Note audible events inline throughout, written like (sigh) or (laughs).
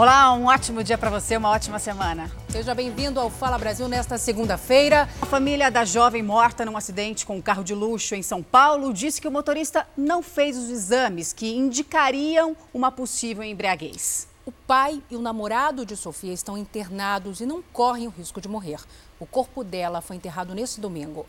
Olá, um ótimo dia para você, uma ótima semana. Seja bem-vindo ao Fala Brasil nesta segunda-feira. A família da jovem morta num acidente com um carro de luxo em São Paulo disse que o motorista não fez os exames que indicariam uma possível embriaguez. O pai e o namorado de Sofia estão internados e não correm o risco de morrer. O corpo dela foi enterrado nesse domingo.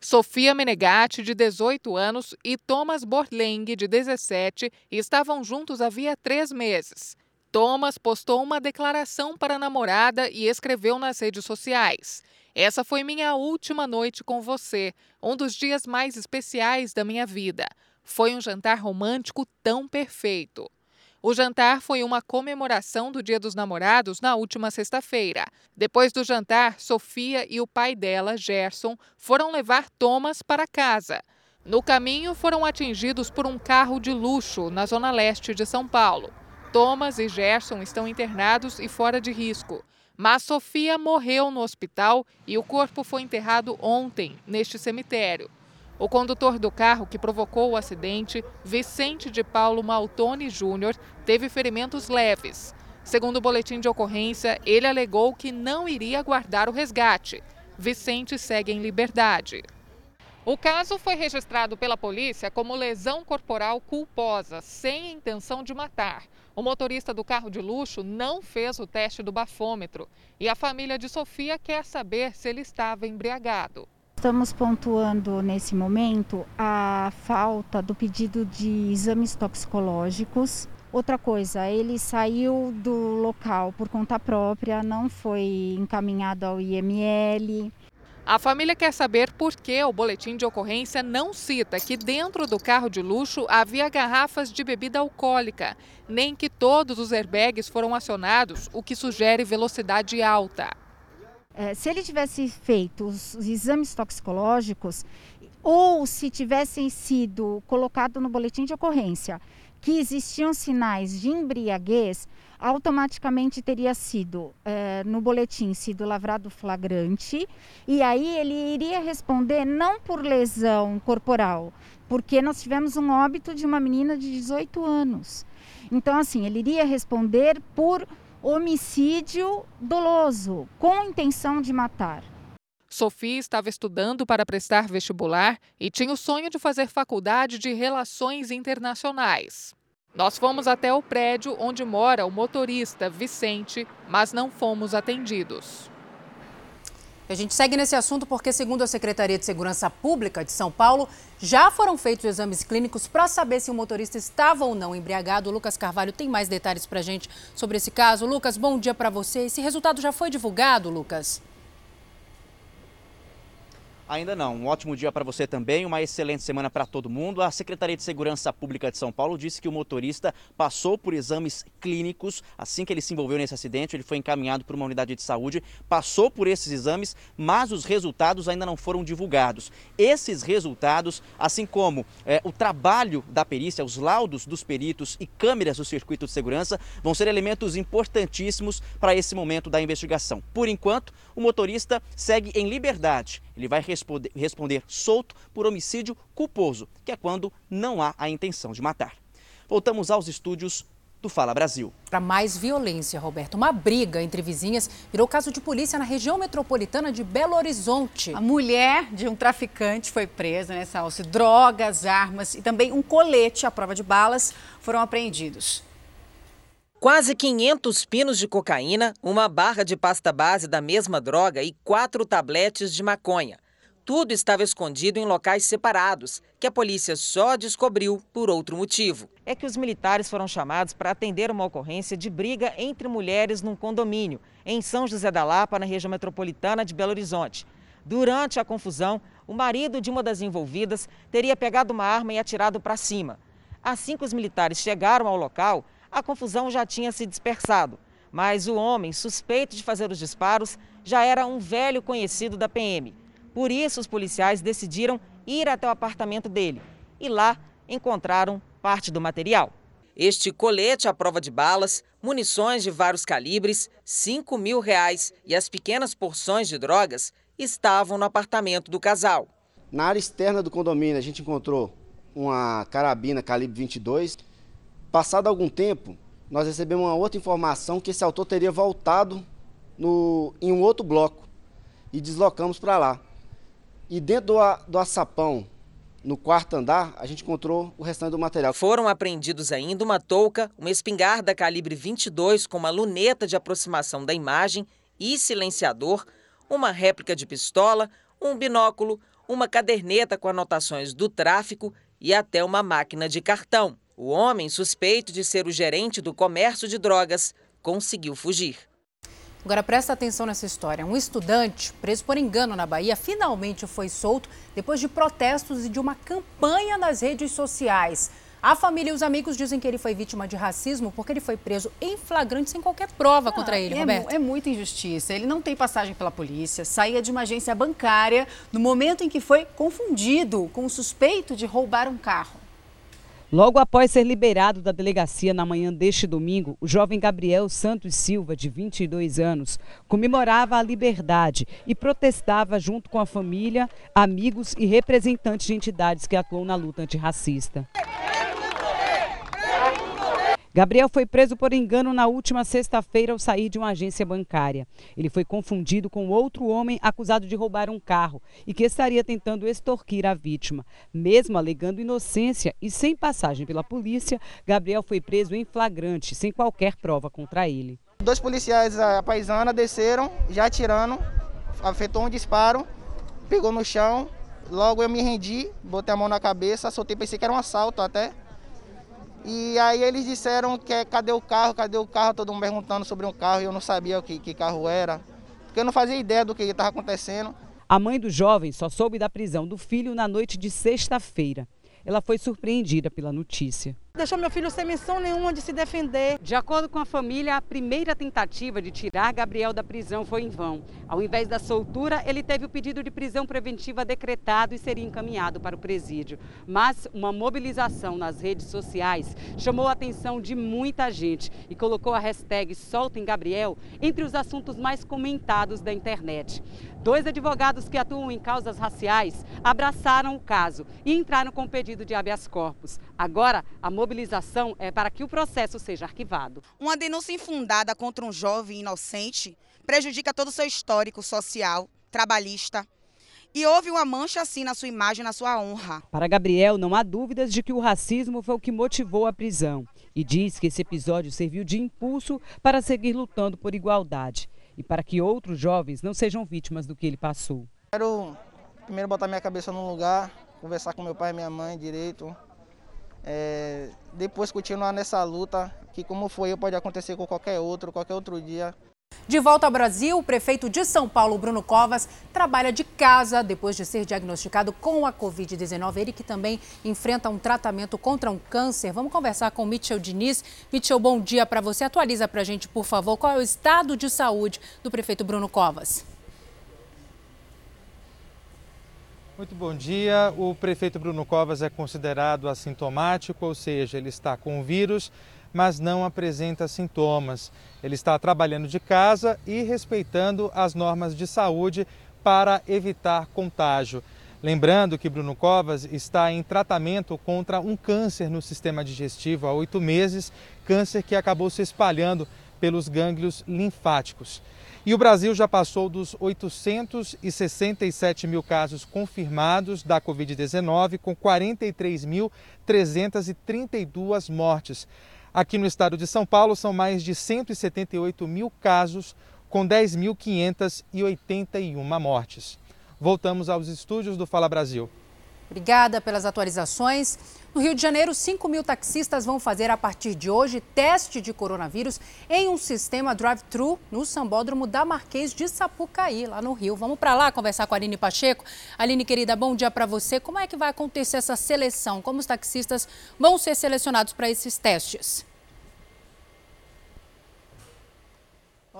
Sofia Menegatti, de 18 anos, e Thomas Borleng, de 17, estavam juntos havia três meses. Thomas postou uma declaração para a namorada e escreveu nas redes sociais: Essa foi minha última noite com você, um dos dias mais especiais da minha vida. Foi um jantar romântico tão perfeito. O jantar foi uma comemoração do Dia dos Namorados na última sexta-feira. Depois do jantar, Sofia e o pai dela, Gerson, foram levar Thomas para casa. No caminho, foram atingidos por um carro de luxo na zona leste de São Paulo. Thomas e Gerson estão internados e fora de risco. Mas Sofia morreu no hospital e o corpo foi enterrado ontem, neste cemitério. O condutor do carro que provocou o acidente, Vicente de Paulo Maltoni Júnior, teve ferimentos leves. Segundo o boletim de ocorrência, ele alegou que não iria guardar o resgate. Vicente segue em liberdade. O caso foi registrado pela polícia como lesão corporal culposa, sem intenção de matar. O motorista do carro de luxo não fez o teste do bafômetro e a família de Sofia quer saber se ele estava embriagado. Estamos pontuando nesse momento a falta do pedido de exames toxicológicos. Outra coisa, ele saiu do local por conta própria, não foi encaminhado ao IML. A família quer saber por que o boletim de ocorrência não cita que dentro do carro de luxo havia garrafas de bebida alcoólica, nem que todos os airbags foram acionados, o que sugere velocidade alta. É, se ele tivesse feito os, os exames toxicológicos ou se tivessem sido colocado no boletim de ocorrência que existiam sinais de embriaguez, automaticamente teria sido é, no boletim sido lavrado flagrante e aí ele iria responder não por lesão corporal, porque nós tivemos um óbito de uma menina de 18 anos. Então assim, ele iria responder por homicídio doloso, com intenção de matar. Sofia estava estudando para prestar vestibular e tinha o sonho de fazer faculdade de Relações Internacionais. Nós fomos até o prédio onde mora o motorista Vicente, mas não fomos atendidos. A gente segue nesse assunto porque, segundo a Secretaria de Segurança Pública de São Paulo, já foram feitos exames clínicos para saber se o motorista estava ou não embriagado. O Lucas Carvalho tem mais detalhes para a gente sobre esse caso. Lucas, bom dia para você. Esse resultado já foi divulgado, Lucas? Ainda não. Um ótimo dia para você também, uma excelente semana para todo mundo. A Secretaria de Segurança Pública de São Paulo disse que o motorista passou por exames clínicos assim que ele se envolveu nesse acidente. Ele foi encaminhado para uma unidade de saúde, passou por esses exames, mas os resultados ainda não foram divulgados. Esses resultados, assim como é, o trabalho da perícia, os laudos dos peritos e câmeras do circuito de segurança, vão ser elementos importantíssimos para esse momento da investigação. Por enquanto, o motorista segue em liberdade. Ele vai responder, responder solto por homicídio culposo, que é quando não há a intenção de matar. Voltamos aos estúdios do Fala Brasil. Para mais violência, Roberto, uma briga entre vizinhas virou caso de polícia na região metropolitana de Belo Horizonte. A mulher de um traficante foi presa, né, Salsi? Drogas, armas e também um colete à prova de balas foram apreendidos. Quase 500 pinos de cocaína, uma barra de pasta base da mesma droga e quatro tabletes de maconha. Tudo estava escondido em locais separados, que a polícia só descobriu por outro motivo. É que os militares foram chamados para atender uma ocorrência de briga entre mulheres num condomínio, em São José da Lapa, na região metropolitana de Belo Horizonte. Durante a confusão, o marido de uma das envolvidas teria pegado uma arma e atirado para cima. Assim que os militares chegaram ao local, a confusão já tinha se dispersado. Mas o homem, suspeito de fazer os disparos, já era um velho conhecido da PM. Por isso, os policiais decidiram ir até o apartamento dele e lá encontraram parte do material. Este colete à prova de balas, munições de vários calibres, 5 mil reais e as pequenas porções de drogas estavam no apartamento do casal. Na área externa do condomínio, a gente encontrou uma carabina calibre 22, Passado algum tempo, nós recebemos uma outra informação que esse autor teria voltado no, em um outro bloco e deslocamos para lá. E dentro do, do açapão, no quarto andar, a gente encontrou o restante do material. Foram apreendidos ainda uma touca, uma espingarda calibre 22 com uma luneta de aproximação da imagem e silenciador, uma réplica de pistola, um binóculo, uma caderneta com anotações do tráfico e até uma máquina de cartão. O homem, suspeito de ser o gerente do comércio de drogas, conseguiu fugir. Agora presta atenção nessa história. Um estudante preso por engano na Bahia finalmente foi solto depois de protestos e de uma campanha nas redes sociais. A família e os amigos dizem que ele foi vítima de racismo porque ele foi preso em flagrante sem qualquer prova ah, contra ele, é, Roberto. É muita injustiça. Ele não tem passagem pela polícia, saía de uma agência bancária no momento em que foi confundido com o suspeito de roubar um carro. Logo após ser liberado da delegacia na manhã deste domingo, o jovem Gabriel Santos Silva, de 22 anos, comemorava a liberdade e protestava junto com a família, amigos e representantes de entidades que atuam na luta antirracista. Gabriel foi preso por engano na última sexta-feira ao sair de uma agência bancária. Ele foi confundido com outro homem acusado de roubar um carro e que estaria tentando extorquir a vítima. Mesmo alegando inocência e sem passagem pela polícia, Gabriel foi preso em flagrante, sem qualquer prova contra ele. Dois policiais a paisana desceram, já atirando, afetou um disparo, pegou no chão. Logo eu me rendi, botei a mão na cabeça, soltei, pensei que era um assalto até. E aí eles disseram que é, cadê o carro, cadê o carro, todo mundo perguntando sobre um carro e eu não sabia o que, que carro era, porque eu não fazia ideia do que estava acontecendo. A mãe do jovem só soube da prisão do filho na noite de sexta-feira. Ela foi surpreendida pela notícia deixou meu filho sem menção nenhuma de se defender. De acordo com a família, a primeira tentativa de tirar Gabriel da prisão foi em vão. Ao invés da soltura, ele teve o pedido de prisão preventiva decretado e seria encaminhado para o presídio. Mas uma mobilização nas redes sociais chamou a atenção de muita gente e colocou a hashtag Soltem Gabriel entre os assuntos mais comentados da internet. Dois advogados que atuam em causas raciais abraçaram o caso e entraram com pedido de habeas corpus. Agora, a mobilização é para que o processo seja arquivado. Uma denúncia infundada contra um jovem inocente prejudica todo o seu histórico social, trabalhista, e houve uma mancha assim na sua imagem, na sua honra. Para Gabriel, não há dúvidas de que o racismo foi o que motivou a prisão e diz que esse episódio serviu de impulso para seguir lutando por igualdade e para que outros jovens não sejam vítimas do que ele passou. Quero primeiro botar minha cabeça no lugar, conversar com meu pai e minha mãe direito, é, depois continuar nessa luta, que como foi, pode acontecer com qualquer outro, qualquer outro dia. De volta ao Brasil, o prefeito de São Paulo, Bruno Covas, trabalha de casa depois de ser diagnosticado com a Covid-19. Ele que também enfrenta um tratamento contra um câncer. Vamos conversar com Mitchell Diniz. Mitchell, bom dia para você. Atualiza para a gente, por favor, qual é o estado de saúde do prefeito Bruno Covas. Muito bom dia. O prefeito Bruno Covas é considerado assintomático, ou seja, ele está com o vírus, mas não apresenta sintomas. Ele está trabalhando de casa e respeitando as normas de saúde para evitar contágio. Lembrando que Bruno Covas está em tratamento contra um câncer no sistema digestivo há oito meses, câncer que acabou se espalhando pelos gânglios linfáticos. E o Brasil já passou dos 867 mil casos confirmados da Covid-19, com 43.332 mortes. Aqui no estado de São Paulo, são mais de 178 mil casos, com 10.581 mortes. Voltamos aos estúdios do Fala Brasil. Obrigada pelas atualizações. No Rio de Janeiro, 5 mil taxistas vão fazer a partir de hoje teste de coronavírus em um sistema drive-thru no sambódromo da Marquês de Sapucaí, lá no Rio. Vamos para lá conversar com a Aline Pacheco. Aline, querida, bom dia para você. Como é que vai acontecer essa seleção? Como os taxistas vão ser selecionados para esses testes?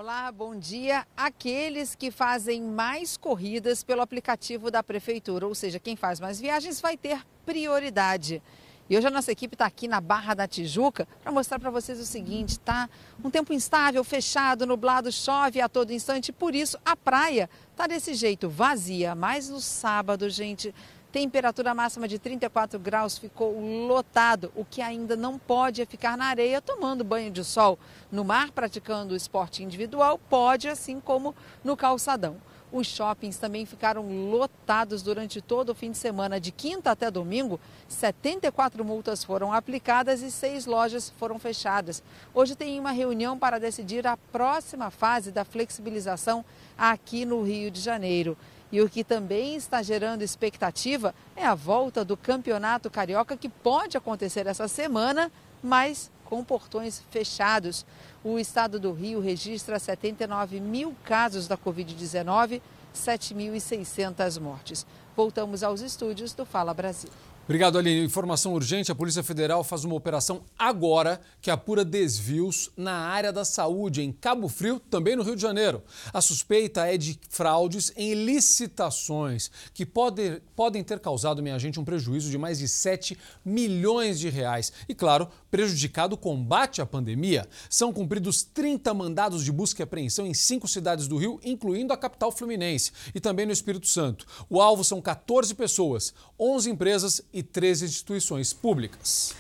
Olá, bom dia. Aqueles que fazem mais corridas pelo aplicativo da prefeitura, ou seja, quem faz mais viagens vai ter prioridade. E hoje a nossa equipe está aqui na Barra da Tijuca para mostrar para vocês o seguinte, tá? Um tempo instável, fechado, nublado, chove a todo instante, por isso a praia tá desse jeito, vazia. Mas no sábado, gente, Temperatura máxima de 34 graus ficou lotado. O que ainda não pode é ficar na areia tomando banho de sol. No mar, praticando esporte individual, pode, assim como no calçadão. Os shoppings também ficaram lotados durante todo o fim de semana. De quinta até domingo, 74 multas foram aplicadas e seis lojas foram fechadas. Hoje tem uma reunião para decidir a próxima fase da flexibilização aqui no Rio de Janeiro. E o que também está gerando expectativa é a volta do Campeonato Carioca, que pode acontecer essa semana, mas com portões fechados. O estado do Rio registra 79 mil casos da Covid-19, 7.600 mortes. Voltamos aos estúdios do Fala Brasil. Obrigado, Aline. Informação urgente: a Polícia Federal faz uma operação agora que apura desvios na área da saúde, em Cabo Frio, também no Rio de Janeiro. A suspeita é de fraudes em licitações, que pode, podem ter causado, minha gente, um prejuízo de mais de 7 milhões de reais. E, claro, prejudicado o combate à pandemia. São cumpridos 30 mandados de busca e apreensão em cinco cidades do Rio, incluindo a capital fluminense e também no Espírito Santo. O alvo são 14 pessoas, 11 empresas e três instituições públicas.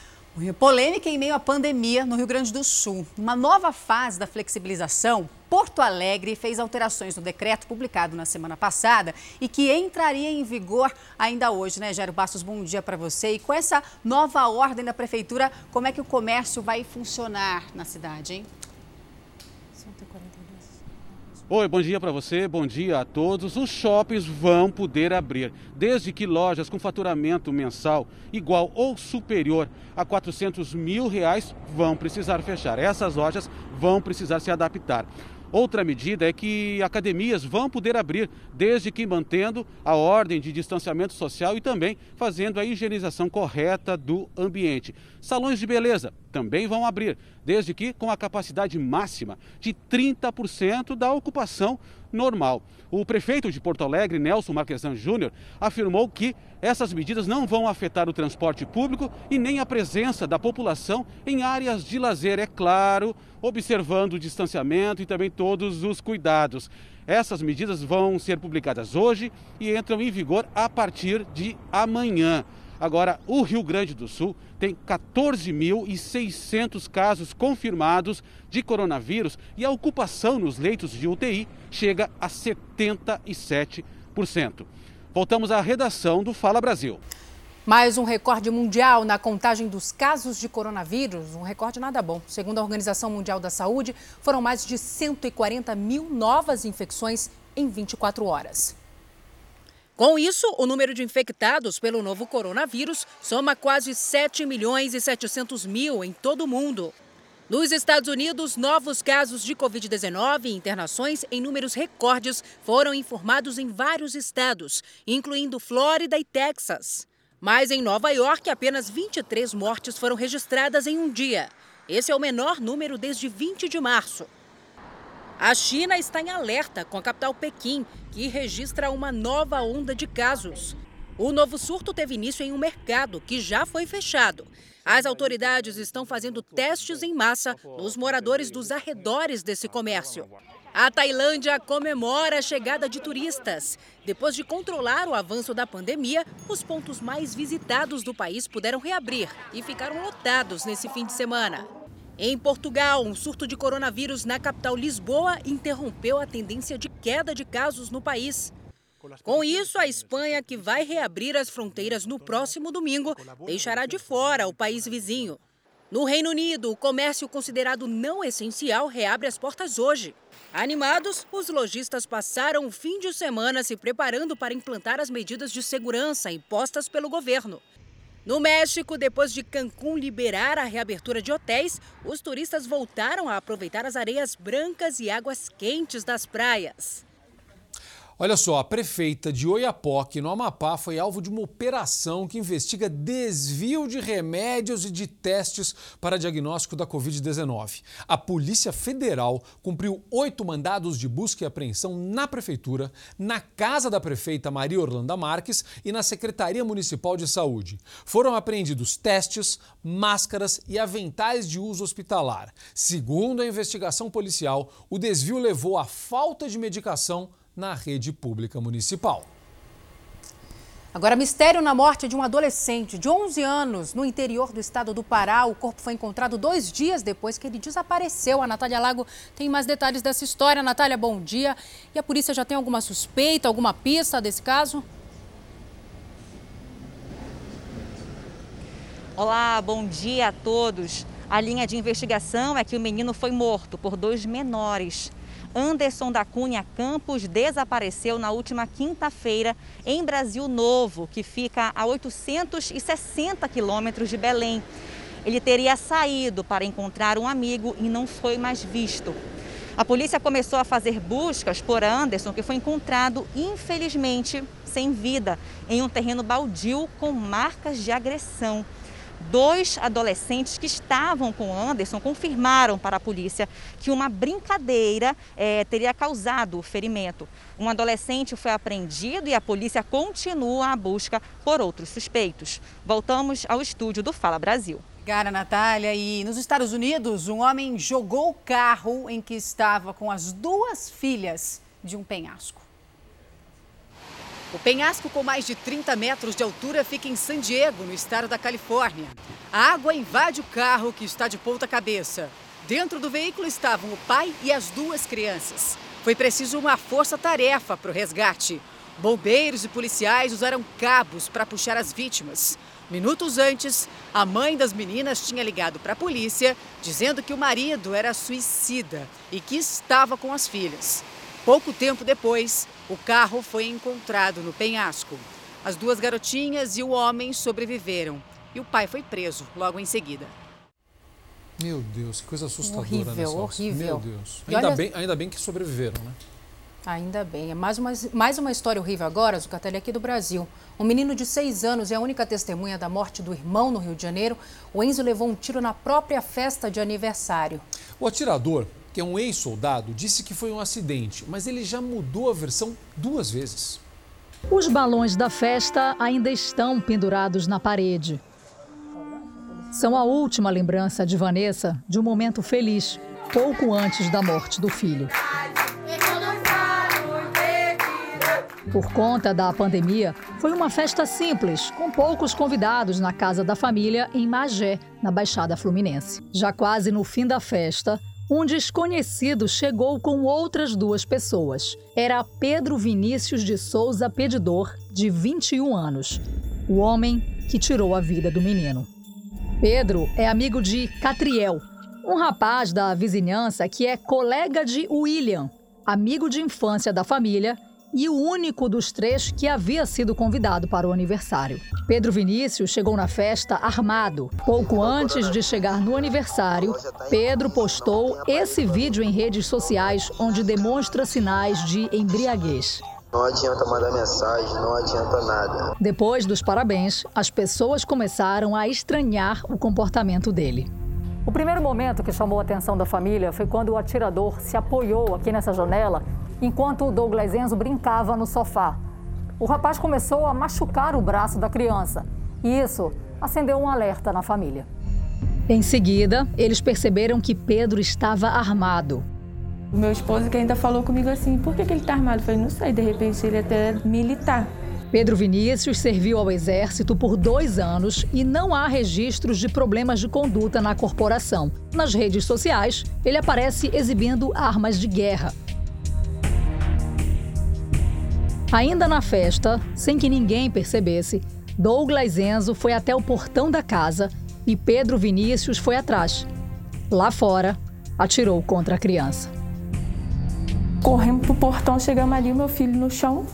Polêmica em meio à pandemia no Rio Grande do Sul. Uma nova fase da flexibilização, Porto Alegre fez alterações no decreto publicado na semana passada e que entraria em vigor ainda hoje, né, Jairo Bastos? Bom dia para você. E com essa nova ordem da prefeitura, como é que o comércio vai funcionar na cidade, hein? Oi, bom dia para você, bom dia a todos. Os shoppings vão poder abrir, desde que lojas com faturamento mensal igual ou superior a 400 mil reais vão precisar fechar. Essas lojas vão precisar se adaptar. Outra medida é que academias vão poder abrir, desde que mantendo a ordem de distanciamento social e também fazendo a higienização correta do ambiente. Salões de beleza também vão abrir, desde que com a capacidade máxima de 30% da ocupação normal. O prefeito de Porto Alegre, Nelson Marquesan Júnior, afirmou que essas medidas não vão afetar o transporte público e nem a presença da população em áreas de lazer, é claro, observando o distanciamento e também todos os cuidados. Essas medidas vão ser publicadas hoje e entram em vigor a partir de amanhã. Agora, o Rio Grande do Sul tem 14.600 casos confirmados de coronavírus e a ocupação nos leitos de UTI chega a 77%. Voltamos à redação do Fala Brasil. Mais um recorde mundial na contagem dos casos de coronavírus, um recorde nada bom. Segundo a Organização Mundial da Saúde, foram mais de 140 mil novas infecções em 24 horas. Com isso, o número de infectados pelo novo coronavírus soma quase 7 milhões e 700 mil em todo o mundo. Nos Estados Unidos, novos casos de Covid-19 e internações em números recordes foram informados em vários estados, incluindo Flórida e Texas. Mas em Nova York, apenas 23 mortes foram registradas em um dia. Esse é o menor número desde 20 de março. A China está em alerta com a capital Pequim, que registra uma nova onda de casos. O novo surto teve início em um mercado que já foi fechado. As autoridades estão fazendo testes em massa nos moradores dos arredores desse comércio. A Tailândia comemora a chegada de turistas. Depois de controlar o avanço da pandemia, os pontos mais visitados do país puderam reabrir e ficaram lotados nesse fim de semana. Em Portugal, um surto de coronavírus na capital Lisboa interrompeu a tendência de queda de casos no país. Com isso, a Espanha, que vai reabrir as fronteiras no próximo domingo, deixará de fora o país vizinho. No Reino Unido, o comércio considerado não essencial reabre as portas hoje. Animados, os lojistas passaram o fim de semana se preparando para implantar as medidas de segurança impostas pelo governo. No México, depois de Cancún liberar a reabertura de hotéis, os turistas voltaram a aproveitar as areias brancas e águas quentes das praias. Olha só, a prefeita de Oiapoque, no Amapá, foi alvo de uma operação que investiga desvio de remédios e de testes para diagnóstico da Covid-19. A Polícia Federal cumpriu oito mandados de busca e apreensão na prefeitura, na casa da prefeita Maria Orlando Marques e na Secretaria Municipal de Saúde. Foram apreendidos testes, máscaras e aventais de uso hospitalar. Segundo a investigação policial, o desvio levou à falta de medicação na rede pública municipal. Agora, mistério na morte de um adolescente de 11 anos no interior do estado do Pará. O corpo foi encontrado dois dias depois que ele desapareceu. A Natália Lago tem mais detalhes dessa história. Natália, bom dia. E a polícia já tem alguma suspeita, alguma pista desse caso? Olá, bom dia a todos. A linha de investigação é que o menino foi morto por dois menores. Anderson da Cunha Campos desapareceu na última quinta-feira em Brasil Novo, que fica a 860 quilômetros de Belém. Ele teria saído para encontrar um amigo e não foi mais visto. A polícia começou a fazer buscas por Anderson, que foi encontrado, infelizmente, sem vida, em um terreno baldio com marcas de agressão. Dois adolescentes que estavam com Anderson confirmaram para a polícia que uma brincadeira é, teria causado o ferimento. Um adolescente foi apreendido e a polícia continua a busca por outros suspeitos. Voltamos ao estúdio do Fala Brasil. Obrigada, Natália. E nos Estados Unidos, um homem jogou o carro em que estava com as duas filhas de um penhasco. O penhasco, com mais de 30 metros de altura, fica em San Diego, no estado da Califórnia. A água invade o carro, que está de ponta cabeça. Dentro do veículo estavam o pai e as duas crianças. Foi preciso uma força-tarefa para o resgate. Bombeiros e policiais usaram cabos para puxar as vítimas. Minutos antes, a mãe das meninas tinha ligado para a polícia, dizendo que o marido era suicida e que estava com as filhas. Pouco tempo depois, o carro foi encontrado no penhasco. As duas garotinhas e o homem sobreviveram e o pai foi preso logo em seguida. Meu Deus, que coisa assustadora, horrível, né, horrível. Meu Deus. E Ainda, olha- bem, ainda bem que sobreviveram, né? Ainda bem. É mais uma, mais uma história horrível agora, Zucatelli, aqui do Brasil. Um menino de seis anos é a única testemunha da morte do irmão no Rio de Janeiro. O Enzo levou um tiro na própria festa de aniversário. O atirador, que é um ex-soldado, disse que foi um acidente, mas ele já mudou a versão duas vezes. Os balões da festa ainda estão pendurados na parede. São a última lembrança de Vanessa de um momento feliz, pouco antes da morte do filho. Por conta da pandemia, foi uma festa simples, com poucos convidados na casa da família em Magé, na Baixada Fluminense. Já quase no fim da festa, um desconhecido chegou com outras duas pessoas. Era Pedro Vinícius de Souza Pedidor, de 21 anos, o homem que tirou a vida do menino. Pedro é amigo de Catriel, um rapaz da vizinhança que é colega de William, amigo de infância da família e o único dos três que havia sido convidado para o aniversário. Pedro Vinícius chegou na festa armado. Pouco antes de chegar no aniversário, Pedro postou esse vídeo em redes sociais onde demonstra sinais de embriaguez. Não adianta mandar mensagem, não adianta nada. Depois dos parabéns, as pessoas começaram a estranhar o comportamento dele. O primeiro momento que chamou a atenção da família foi quando o atirador se apoiou aqui nessa janela enquanto o Douglas Enzo brincava no sofá. O rapaz começou a machucar o braço da criança e isso acendeu um alerta na família. Em seguida, eles perceberam que Pedro estava armado. O meu esposo que ainda falou comigo assim, por que, que ele tá armado? Eu falei, não sei, de repente ele é até militar. Pedro Vinícius serviu ao Exército por dois anos e não há registros de problemas de conduta na corporação. Nas redes sociais, ele aparece exibindo armas de guerra. Ainda na festa, sem que ninguém percebesse, Douglas Enzo foi até o portão da casa e Pedro Vinícius foi atrás. Lá fora, atirou contra a criança. Corremos pro portão, chegamos ali, o meu filho no chão,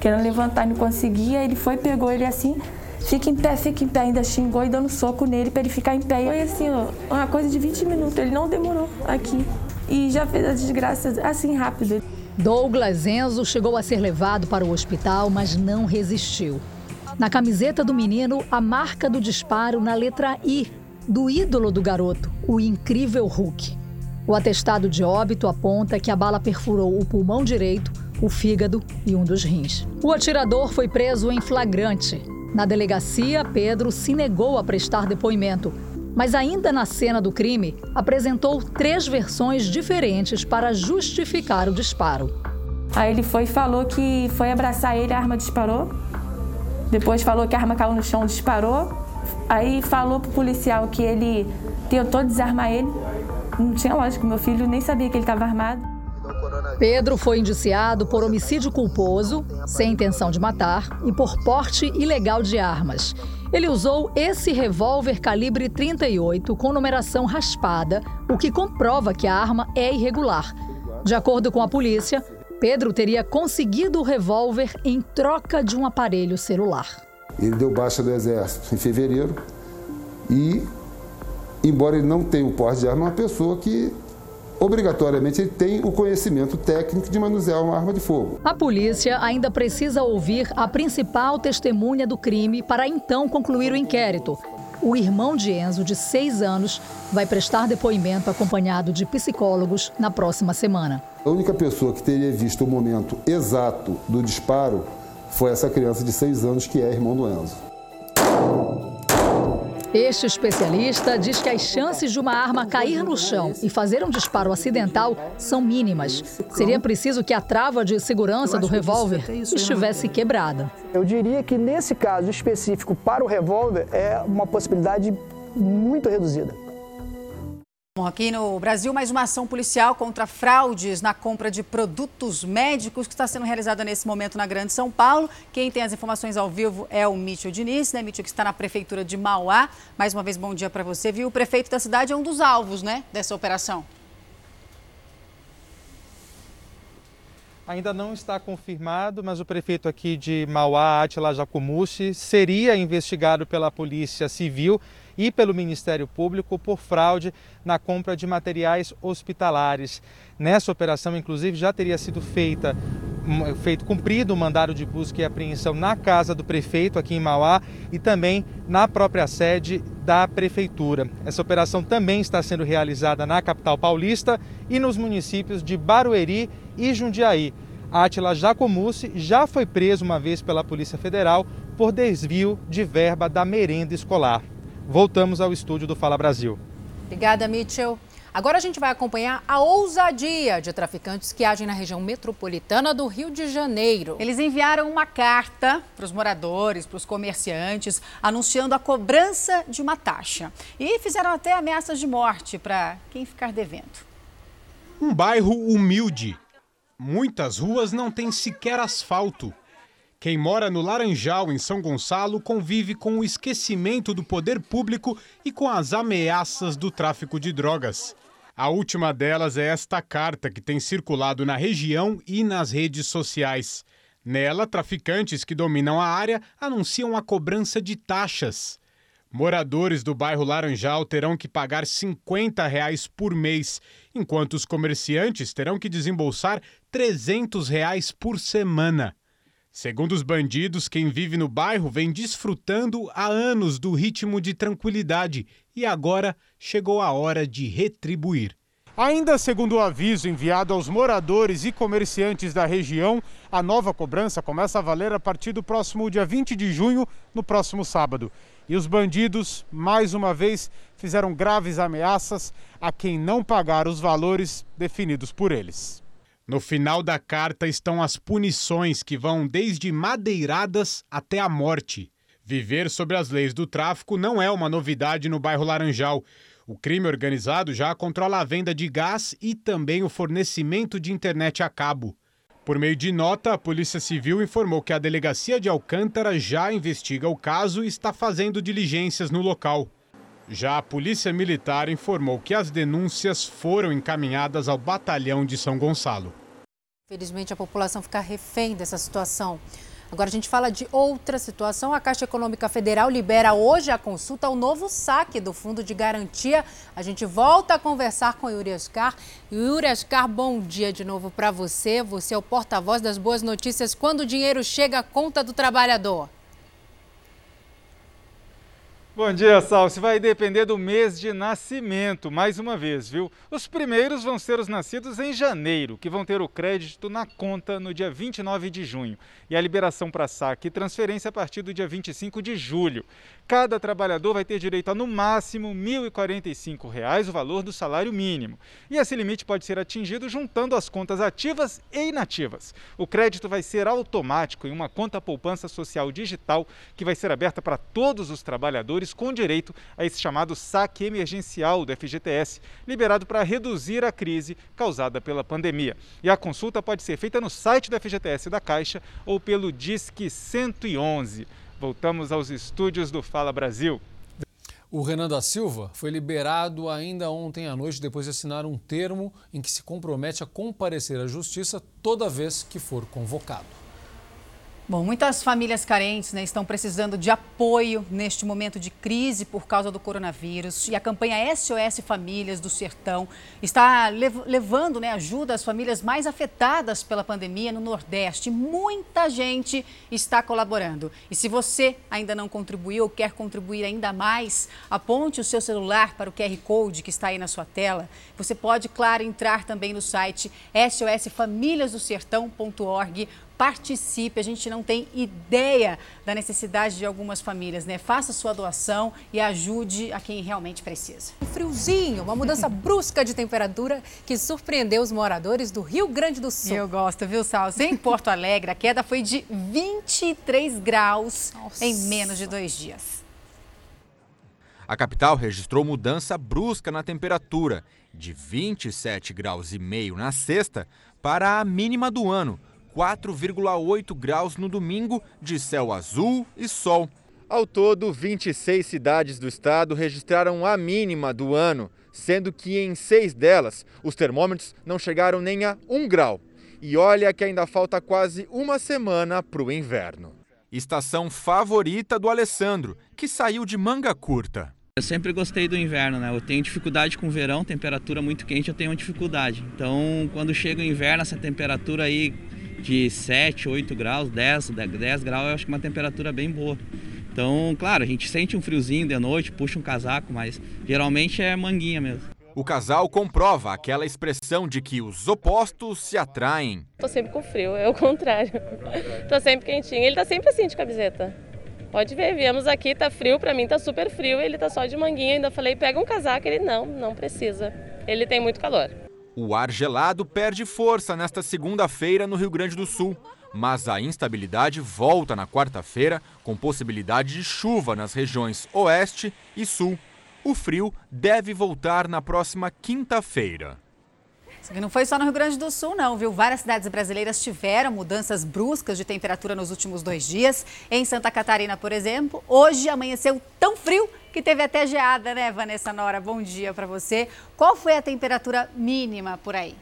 querendo levantar, não conseguia. Ele foi, pegou ele assim, fica em pé, fica em pé, ainda xingou e dando soco nele para ele ficar em pé. Foi assim, ó, uma coisa de 20 minutos, ele não demorou aqui. E já fez a desgraça assim rápido. Douglas Enzo chegou a ser levado para o hospital, mas não resistiu. Na camiseta do menino, a marca do disparo na letra I, do ídolo do garoto, o incrível Hulk. O atestado de óbito aponta que a bala perfurou o pulmão direito, o fígado e um dos rins. O atirador foi preso em flagrante. Na delegacia, Pedro se negou a prestar depoimento, mas ainda na cena do crime, apresentou três versões diferentes para justificar o disparo. Aí ele foi e falou que foi abraçar ele, a arma disparou. Depois falou que a arma caiu no chão, disparou. Aí falou pro policial que ele tentou desarmar ele. Não tinha lógico, meu filho nem sabia que ele estava armado. Pedro foi indiciado por homicídio culposo, sem intenção de matar, e por porte ilegal de armas. Ele usou esse revólver calibre 38 com numeração raspada, o que comprova que a arma é irregular. De acordo com a polícia, Pedro teria conseguido o revólver em troca de um aparelho celular. Ele deu baixa do exército em fevereiro e, embora ele não tenha o porte de arma, é uma pessoa que obrigatoriamente ele tem o conhecimento técnico de manusear uma arma de fogo. A polícia ainda precisa ouvir a principal testemunha do crime para então concluir o inquérito. O irmão de Enzo, de seis anos, vai prestar depoimento acompanhado de psicólogos na próxima semana. A única pessoa que teria visto o momento exato do disparo foi essa criança de seis anos que é irmão do Enzo. Este especialista diz que as chances de uma arma cair no chão e fazer um disparo acidental são mínimas. Seria preciso que a trava de segurança do revólver estivesse quebrada. Eu diria que nesse caso específico para o revólver é uma possibilidade muito reduzida. Aqui no Brasil, mais uma ação policial contra fraudes na compra de produtos médicos que está sendo realizada nesse momento na Grande São Paulo. Quem tem as informações ao vivo é o Mítil Diniz, né? Mítil que está na Prefeitura de Mauá. Mais uma vez, bom dia para você. Viu? O prefeito da cidade é um dos alvos, né, dessa operação. Ainda não está confirmado, mas o prefeito aqui de Mauá, Atila Jacumucci, seria investigado pela Polícia Civil e pelo Ministério Público por fraude na compra de materiais hospitalares. Nessa operação, inclusive, já teria sido feita feito cumprido o mandado de busca e apreensão na casa do prefeito aqui em Mauá e também na própria sede da prefeitura. Essa operação também está sendo realizada na capital paulista e nos municípios de Barueri e Jundiaí. Átila Jacomucci já foi preso uma vez pela Polícia Federal por desvio de verba da merenda escolar. Voltamos ao estúdio do Fala Brasil. Obrigada, Mitchell. Agora a gente vai acompanhar a ousadia de traficantes que agem na região metropolitana do Rio de Janeiro. Eles enviaram uma carta para os moradores, para os comerciantes, anunciando a cobrança de uma taxa. E fizeram até ameaças de morte para quem ficar devendo. Um bairro humilde. Muitas ruas não têm sequer asfalto. Quem mora no Laranjal, em São Gonçalo, convive com o esquecimento do poder público e com as ameaças do tráfico de drogas. A última delas é esta carta que tem circulado na região e nas redes sociais. Nela, traficantes que dominam a área anunciam a cobrança de taxas. Moradores do bairro Laranjal terão que pagar 50 reais por mês, enquanto os comerciantes terão que desembolsar 300 reais por semana. Segundo os bandidos, quem vive no bairro vem desfrutando há anos do ritmo de tranquilidade e agora chegou a hora de retribuir. Ainda segundo o aviso enviado aos moradores e comerciantes da região, a nova cobrança começa a valer a partir do próximo dia 20 de junho, no próximo sábado. E os bandidos, mais uma vez, fizeram graves ameaças a quem não pagar os valores definidos por eles. No final da carta estão as punições que vão desde madeiradas até a morte. Viver sobre as leis do tráfico não é uma novidade no bairro Laranjal. O crime organizado já controla a venda de gás e também o fornecimento de internet a cabo. Por meio de nota, a Polícia Civil informou que a delegacia de Alcântara já investiga o caso e está fazendo diligências no local. Já a Polícia Militar informou que as denúncias foram encaminhadas ao Batalhão de São Gonçalo. Felizmente, a população fica refém dessa situação. Agora a gente fala de outra situação. A Caixa Econômica Federal libera hoje a consulta ao novo saque do Fundo de Garantia. A gente volta a conversar com o Yuri Ascar. Yuri bom dia de novo para você. Você é o porta-voz das boas notícias quando o dinheiro chega à conta do trabalhador. Bom dia, Sal. Se vai depender do mês de nascimento, mais uma vez, viu? Os primeiros vão ser os nascidos em janeiro, que vão ter o crédito na conta no dia 29 de junho. E a liberação para saque e transferência a partir do dia 25 de julho. Cada trabalhador vai ter direito a, no máximo, R$ 1.045, o valor do salário mínimo. E esse limite pode ser atingido juntando as contas ativas e inativas. O crédito vai ser automático em uma conta poupança social digital que vai ser aberta para todos os trabalhadores com direito a esse chamado saque emergencial do FGTS, liberado para reduzir a crise causada pela pandemia. E a consulta pode ser feita no site do FGTS da Caixa ou pelo Disque 111. Voltamos aos estúdios do Fala Brasil. O Renan da Silva foi liberado ainda ontem à noite depois de assinar um termo em que se compromete a comparecer à justiça toda vez que for convocado. Bom, muitas famílias carentes né, estão precisando de apoio neste momento de crise por causa do coronavírus. E a campanha SOS Famílias do Sertão está lev levando né, ajuda às famílias mais afetadas pela pandemia no Nordeste. Muita gente está colaborando. E se você ainda não contribuiu ou quer contribuir ainda mais, aponte o seu celular para o QR Code que está aí na sua tela. Você pode, claro, entrar também no site sosfamiliasdosertão.org participe. A gente não tem ideia da necessidade de algumas famílias, né? Faça sua doação e ajude a quem realmente precisa. Um friozinho, uma mudança (laughs) brusca de temperatura que surpreendeu os moradores do Rio Grande do Sul. Eu gosto, viu, Salso? Em Porto Alegre, a queda foi de 23 graus Nossa. em menos de dois dias. A capital registrou mudança brusca na temperatura, de 27 graus e meio na sexta para a mínima do ano, 4,8 graus no domingo, de céu azul e sol. Ao todo, 26 cidades do estado registraram a mínima do ano, sendo que em seis delas os termômetros não chegaram nem a 1 grau. E olha que ainda falta quase uma semana para o inverno. Estação favorita do Alessandro, que saiu de manga curta. Eu sempre gostei do inverno, né? Eu tenho dificuldade com o verão, temperatura muito quente, eu tenho dificuldade. Então, quando chega o inverno, essa temperatura aí de 7, 8 graus, 10, 10 graus, eu acho que é uma temperatura bem boa. Então, claro, a gente sente um friozinho de noite, puxa um casaco, mas geralmente é manguinha mesmo. O casal comprova aquela expressão de que os opostos se atraem. Tô sempre com frio, é o contrário. Tô sempre quentinho. Ele tá sempre assim de camiseta. Pode ver, viemos aqui, tá frio, pra mim tá super frio, ele tá só de manguinha. Ainda falei, pega um casaco, ele não, não precisa. Ele tem muito calor. O ar gelado perde força nesta segunda-feira no Rio Grande do Sul, mas a instabilidade volta na quarta-feira com possibilidade de chuva nas regiões oeste e sul. O frio deve voltar na próxima quinta-feira. Isso não foi só no Rio Grande do Sul, não, viu? Várias cidades brasileiras tiveram mudanças bruscas de temperatura nos últimos dois dias. Em Santa Catarina, por exemplo, hoje amanheceu tão frio que teve até geada, né, Vanessa Nora? Bom dia para você. Qual foi a temperatura mínima por aí?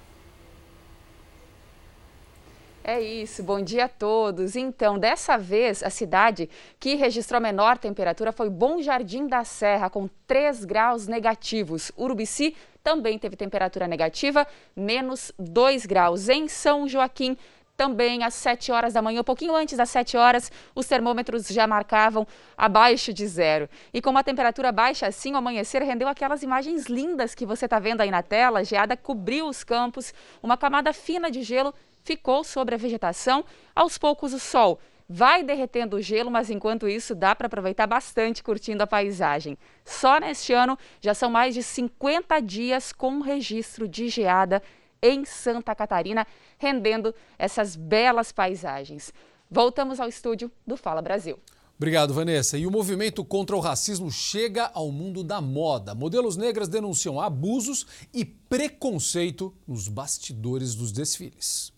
É isso, bom dia a todos. Então, dessa vez, a cidade que registrou a menor temperatura foi Bom Jardim da Serra, com 3 graus negativos. Urubici também teve temperatura negativa, menos 2 graus. Em São Joaquim, também às 7 horas da manhã, um pouquinho antes das 7 horas, os termômetros já marcavam abaixo de zero. E com uma temperatura baixa assim, o amanhecer rendeu aquelas imagens lindas que você está vendo aí na tela. A geada cobriu os campos, uma camada fina de gelo ficou sobre a vegetação. Aos poucos, o sol vai derretendo o gelo, mas enquanto isso dá para aproveitar bastante curtindo a paisagem. Só neste ano já são mais de 50 dias com registro de geada em Santa Catarina, rendendo essas belas paisagens. Voltamos ao estúdio do Fala Brasil. Obrigado, Vanessa. E o movimento contra o racismo chega ao mundo da moda. Modelos negras denunciam abusos e preconceito nos bastidores dos desfiles.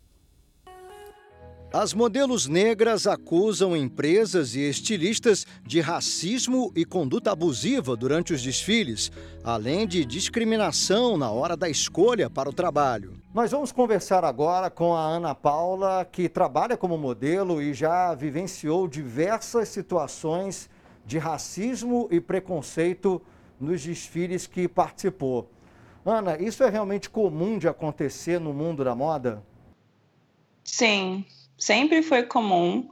As modelos negras acusam empresas e estilistas de racismo e conduta abusiva durante os desfiles, além de discriminação na hora da escolha para o trabalho. Nós vamos conversar agora com a Ana Paula, que trabalha como modelo e já vivenciou diversas situações de racismo e preconceito nos desfiles que participou. Ana, isso é realmente comum de acontecer no mundo da moda? Sim, sempre foi comum.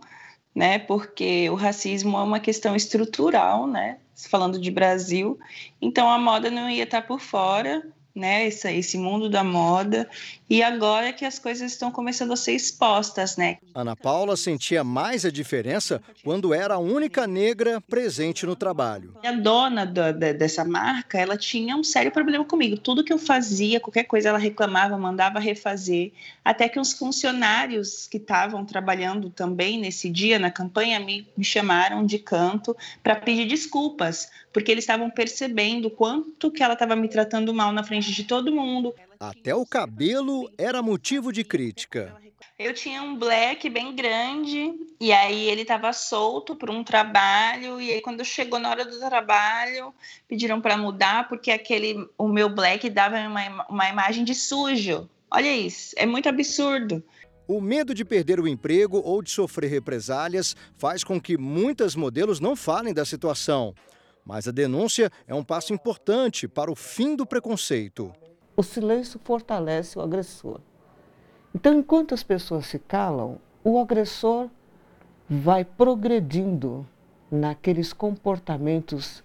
né? Porque o racismo é uma questão estrutural, né? Falando de Brasil, então a moda não ia estar por fora né, esse, esse mundo da moda, e agora é que as coisas estão começando a ser expostas, né? Ana Paula sentia mais a diferença quando era a única negra presente no trabalho. A dona do, da, dessa marca, ela tinha um sério problema comigo. Tudo que eu fazia, qualquer coisa, ela reclamava, mandava refazer, até que uns funcionários que estavam trabalhando também nesse dia na campanha me, me chamaram de canto para pedir desculpas, porque eles estavam percebendo quanto que ela estava me tratando mal na frente de todo mundo. Até o cabelo era motivo de crítica. Eu tinha um black bem grande e aí ele estava solto para um trabalho e aí quando chegou na hora do trabalho pediram para mudar porque aquele o meu black dava uma, uma imagem de sujo. Olha isso, é muito absurdo. O medo de perder o emprego ou de sofrer represálias faz com que muitas modelos não falem da situação. Mas a denúncia é um passo importante para o fim do preconceito. O silêncio fortalece o agressor. Então, enquanto as pessoas se calam, o agressor vai progredindo naqueles comportamentos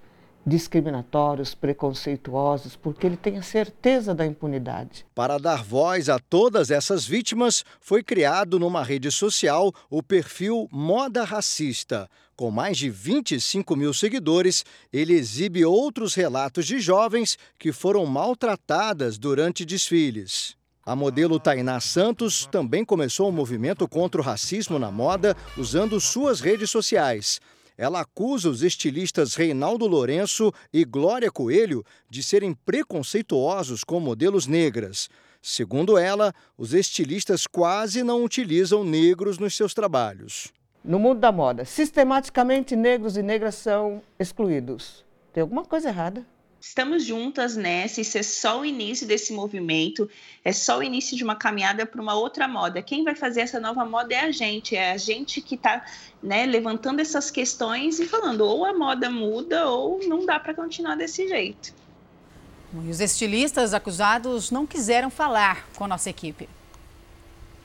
discriminatórios, preconceituosos, porque ele tem a certeza da impunidade. Para dar voz a todas essas vítimas, foi criado numa rede social o perfil Moda Racista. Com mais de 25 mil seguidores, ele exibe outros relatos de jovens que foram maltratadas durante desfiles. A modelo Tainá Santos também começou um movimento contra o racismo na moda usando suas redes sociais. Ela acusa os estilistas Reinaldo Lourenço e Glória Coelho de serem preconceituosos com modelos negras. Segundo ela, os estilistas quase não utilizam negros nos seus trabalhos. No mundo da moda, sistematicamente negros e negras são excluídos. Tem alguma coisa errada? Estamos juntas nessa, isso é só o início desse movimento, é só o início de uma caminhada para uma outra moda. Quem vai fazer essa nova moda é a gente, é a gente que está né, levantando essas questões e falando ou a moda muda ou não dá para continuar desse jeito. E os estilistas acusados não quiseram falar com a nossa equipe.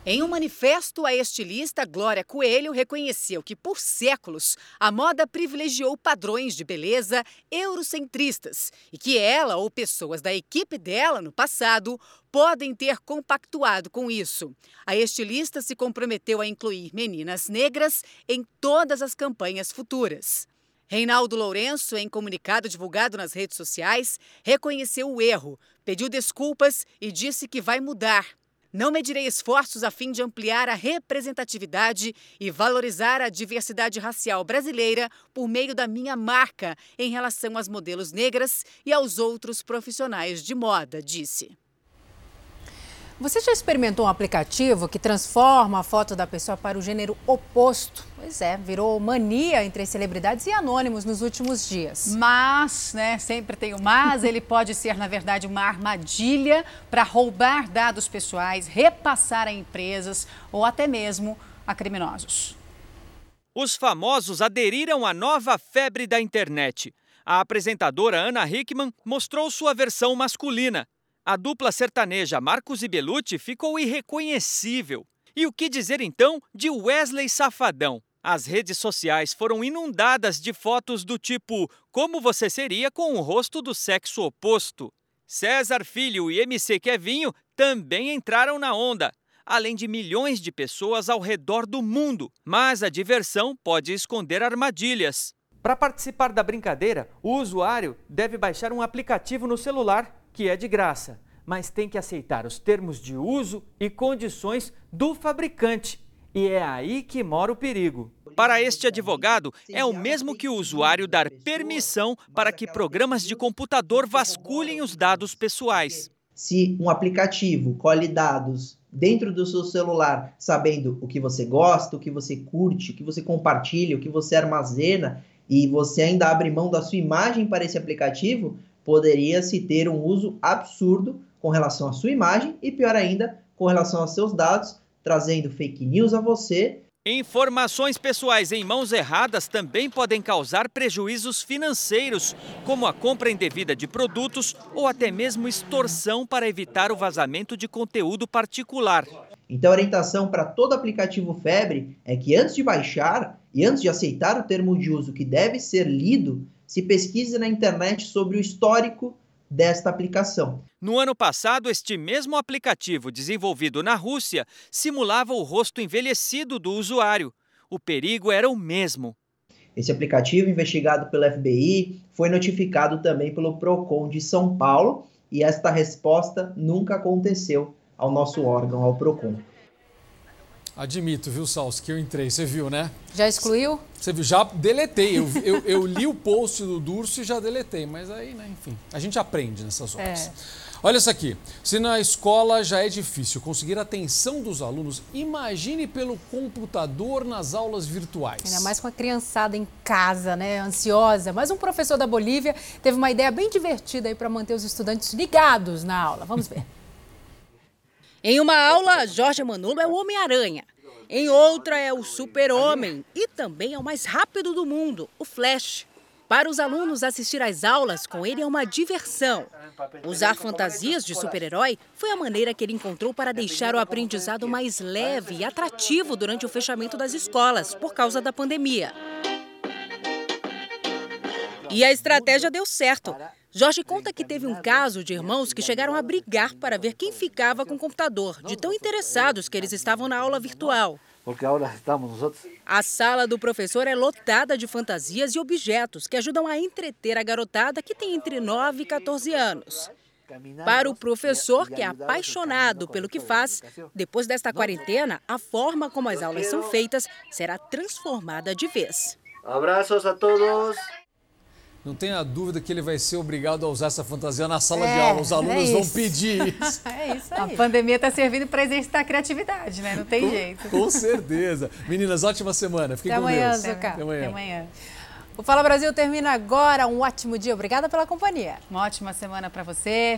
Em um manifesto, a estilista Glória Coelho reconheceu que, por séculos, a moda privilegiou padrões de beleza eurocentristas e que ela ou pessoas da equipe dela no passado podem ter compactuado com isso. A estilista se comprometeu a incluir meninas negras em todas as campanhas futuras. Reinaldo Lourenço, em comunicado divulgado nas redes sociais, reconheceu o erro, pediu desculpas e disse que vai mudar. Não medirei esforços a fim de ampliar a representatividade e valorizar a diversidade racial brasileira por meio da minha marca em relação às modelos negras e aos outros profissionais de moda, disse. Você já experimentou um aplicativo que transforma a foto da pessoa para o gênero oposto? Pois é, virou mania entre celebridades e anônimos nos últimos dias. Mas, né, sempre tem o mas, ele (laughs) pode ser, na verdade, uma armadilha para roubar dados pessoais, repassar a empresas ou até mesmo a criminosos. Os famosos aderiram à nova febre da internet. A apresentadora Ana Hickman mostrou sua versão masculina a dupla sertaneja Marcos e Belucci ficou irreconhecível. E o que dizer então de Wesley Safadão? As redes sociais foram inundadas de fotos do tipo como você seria com o rosto do sexo oposto. César Filho e MC Kevinho também entraram na onda, além de milhões de pessoas ao redor do mundo. Mas a diversão pode esconder armadilhas. Para participar da brincadeira, o usuário deve baixar um aplicativo no celular que é de graça, mas tem que aceitar os termos de uso e condições do fabricante. E é aí que mora o perigo. Para este advogado, é o mesmo que o usuário dar permissão para que programas de computador vasculhem os dados pessoais. Se um aplicativo colhe dados dentro do seu celular, sabendo o que você gosta, o que você curte, o que você compartilha, o que você armazena, e você ainda abre mão da sua imagem para esse aplicativo, poderia se ter um uso absurdo com relação à sua imagem e, pior ainda, com relação aos seus dados, trazendo fake news a você. Informações pessoais em mãos erradas também podem causar prejuízos financeiros, como a compra indevida de produtos ou até mesmo extorsão para evitar o vazamento de conteúdo particular. Então, a orientação para todo aplicativo Febre é que antes de baixar, E antes de aceitar o termo de uso que deve ser lido, se pesquise na internet sobre o histórico desta aplicação. No ano passado, este mesmo aplicativo desenvolvido na Rússia simulava o rosto envelhecido do usuário. O perigo era o mesmo. Esse aplicativo, investigado pela FBI, foi notificado também pelo Procon de São Paulo e esta resposta nunca aconteceu ao nosso órgão, ao Procon. Admito, viu, Salso, que eu entrei. Você viu, né? Já excluiu? Você viu, já deletei. Eu, eu, eu li o post do Durso e já deletei. Mas aí, né, enfim, a gente aprende nessas horas. É. Olha isso aqui. Se na escola já é difícil conseguir a atenção dos alunos, imagine pelo computador nas aulas virtuais. Ainda mais com a criançada em casa, né? Ansiosa. Mas um professor da Bolívia teve uma ideia bem divertida aí para manter os estudantes ligados na aula. Vamos ver. (laughs) Em uma aula, Jorge Manolo é o Homem-Aranha. Em outra é o Super-Homem e também é o mais rápido do mundo, o Flash. Para os alunos, assistir às aulas com ele é uma diversão. Usar fantasias de super-herói foi a maneira que ele encontrou para deixar o aprendizado mais leve e atrativo durante o fechamento das escolas, por causa da pandemia. E a estratégia deu certo. Jorge conta que teve um caso de irmãos que chegaram a brigar para ver quem ficava com o computador, de tão interessados que eles estavam na aula virtual. Porque agora estamos nós. A sala do professor é lotada de fantasias e objetos que ajudam a entreter a garotada que tem entre 9 e 14 anos. Para o professor, que é apaixonado pelo que faz, depois desta quarentena, a forma como as aulas são feitas será transformada de vez. Abraços a todos. Não tenha dúvida que ele vai ser obrigado a usar essa fantasia na sala é, de aula. Os alunos é vão pedir (laughs) isso. é isso aí. A pandemia está servindo para exercitar a criatividade, né? Não tem com, jeito. Com certeza. Meninas, ótima semana. Fiquem Até com amanhã, Deus. Zucca. Até amanhã. Até amanhã. O Fala Brasil termina agora. Um ótimo dia. Obrigada pela companhia. Uma ótima semana para você.